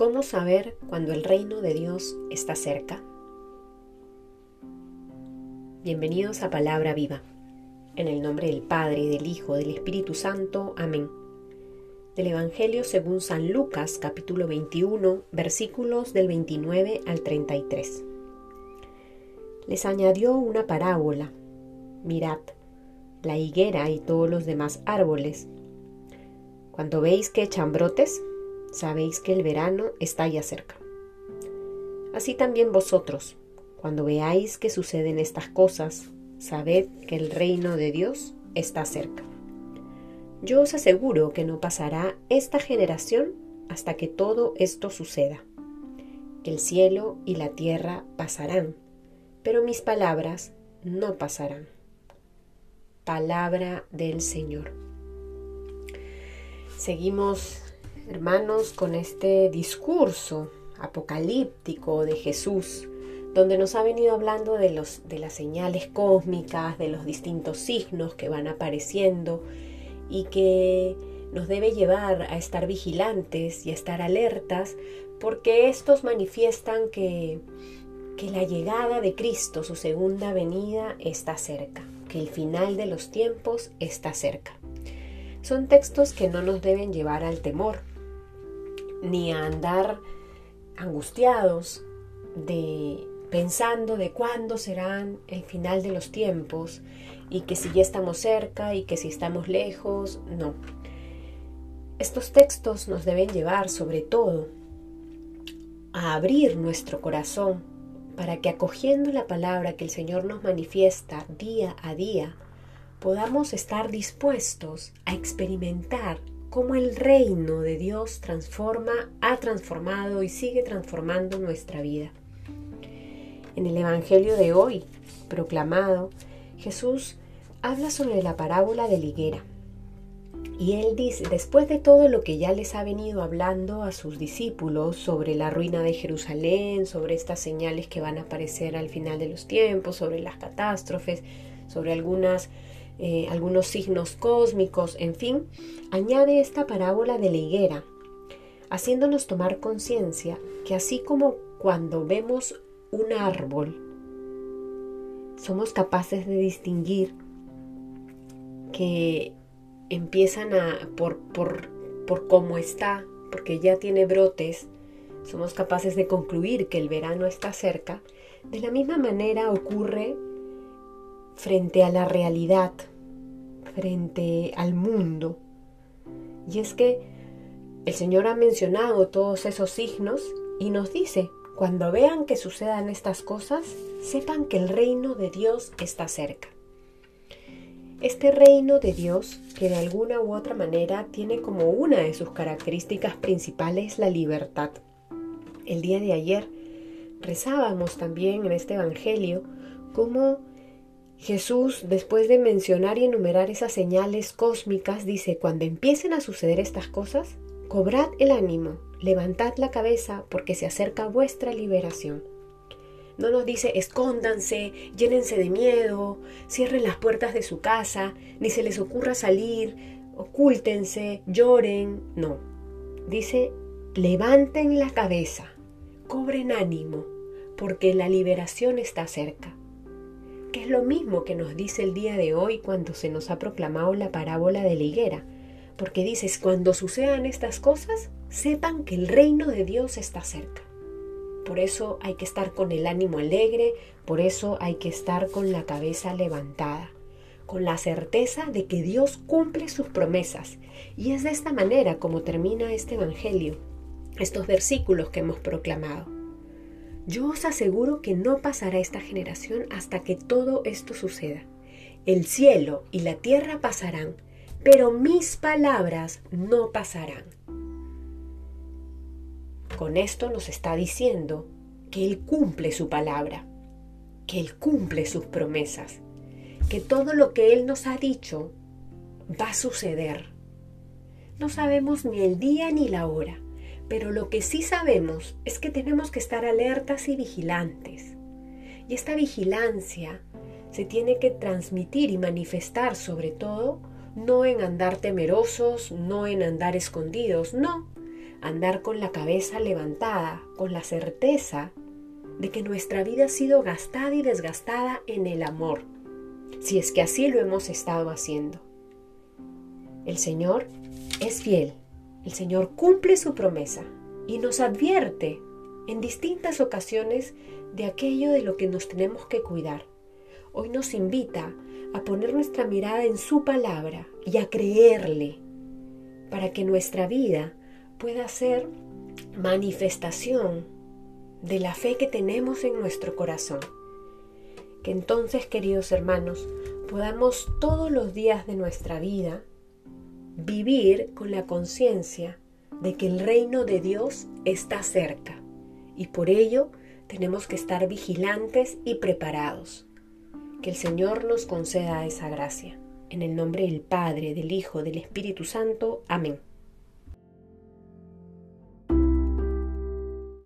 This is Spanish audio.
¿Cómo saber cuando el reino de Dios está cerca? Bienvenidos a Palabra Viva. En el nombre del Padre, del Hijo, del Espíritu Santo. Amén. Del Evangelio según San Lucas, capítulo 21, versículos del 29 al 33. Les añadió una parábola. Mirad, la higuera y todos los demás árboles. Cuando veis que echan brotes, sabéis que el verano está ya cerca. Así también vosotros, cuando veáis que suceden estas cosas, sabed que el reino de Dios está cerca. Yo os aseguro que no pasará esta generación hasta que todo esto suceda. El cielo y la tierra pasarán, pero mis palabras no pasarán. Palabra del Señor. Seguimos hermanos, con este discurso apocalíptico de Jesús, donde nos ha venido hablando de, los, de las señales cósmicas, de los distintos signos que van apareciendo y que nos debe llevar a estar vigilantes y a estar alertas, porque estos manifiestan que, que la llegada de Cristo, su segunda venida, está cerca, que el final de los tiempos está cerca. Son textos que no nos deben llevar al temor, ni a andar angustiados de pensando de cuándo serán el final de los tiempos y que si ya estamos cerca y que si estamos lejos, no. Estos textos nos deben llevar sobre todo a abrir nuestro corazón para que acogiendo la palabra que el Señor nos manifiesta día a día, podamos estar dispuestos a experimentar cómo el reino de Dios transforma, ha transformado y sigue transformando nuestra vida. En el Evangelio de hoy, proclamado, Jesús habla sobre la parábola de la higuera. Y él dice, después de todo lo que ya les ha venido hablando a sus discípulos sobre la ruina de Jerusalén, sobre estas señales que van a aparecer al final de los tiempos, sobre las catástrofes, sobre algunas eh, algunos signos cósmicos, en fin, añade esta parábola de la higuera, haciéndonos tomar conciencia que así como cuando vemos un árbol, somos capaces de distinguir que empiezan a, por, por, por cómo está, porque ya tiene brotes, somos capaces de concluir que el verano está cerca, de la misma manera ocurre frente a la realidad, frente al mundo. Y es que el Señor ha mencionado todos esos signos y nos dice, cuando vean que sucedan estas cosas, sepan que el reino de Dios está cerca. Este reino de Dios, que de alguna u otra manera tiene como una de sus características principales la libertad. El día de ayer rezábamos también en este Evangelio cómo Jesús, después de mencionar y enumerar esas señales cósmicas, dice, cuando empiecen a suceder estas cosas, cobrad el ánimo, levantad la cabeza, porque se acerca vuestra liberación. No nos dice escóndanse, llénense de miedo, cierren las puertas de su casa, ni se les ocurra salir, ocúltense, lloren. No. Dice levanten la cabeza, cobren ánimo, porque la liberación está cerca que es lo mismo que nos dice el día de hoy cuando se nos ha proclamado la parábola de la higuera, porque dices, cuando sucedan estas cosas, sepan que el reino de Dios está cerca. Por eso hay que estar con el ánimo alegre, por eso hay que estar con la cabeza levantada, con la certeza de que Dios cumple sus promesas. Y es de esta manera como termina este Evangelio, estos versículos que hemos proclamado. Yo os aseguro que no pasará esta generación hasta que todo esto suceda. El cielo y la tierra pasarán, pero mis palabras no pasarán. Con esto nos está diciendo que Él cumple su palabra, que Él cumple sus promesas, que todo lo que Él nos ha dicho va a suceder. No sabemos ni el día ni la hora, pero lo que sí sabemos es que tenemos que estar alertas y vigilantes. Y esta vigilancia se tiene que transmitir y manifestar sobre todo no en andar temerosos, no en andar escondidos, no, andar con la cabeza levantada, con la certeza de que nuestra vida ha sido gastada y desgastada en el amor, si es que así lo hemos estado haciendo. El Señor es fiel, el Señor cumple su promesa y nos advierte en distintas ocasiones de aquello de lo que nos tenemos que cuidar. Hoy nos invita a poner nuestra mirada en su palabra y a creerle para que nuestra vida pueda ser manifestación de la fe que tenemos en nuestro corazón. Que entonces, queridos hermanos, podamos todos los días de nuestra vida vivir con la conciencia de que el reino de Dios está cerca y por ello tenemos que estar vigilantes y preparados. Que el Señor nos conceda esa gracia. En el nombre del Padre, del Hijo, del Espíritu Santo. Amén.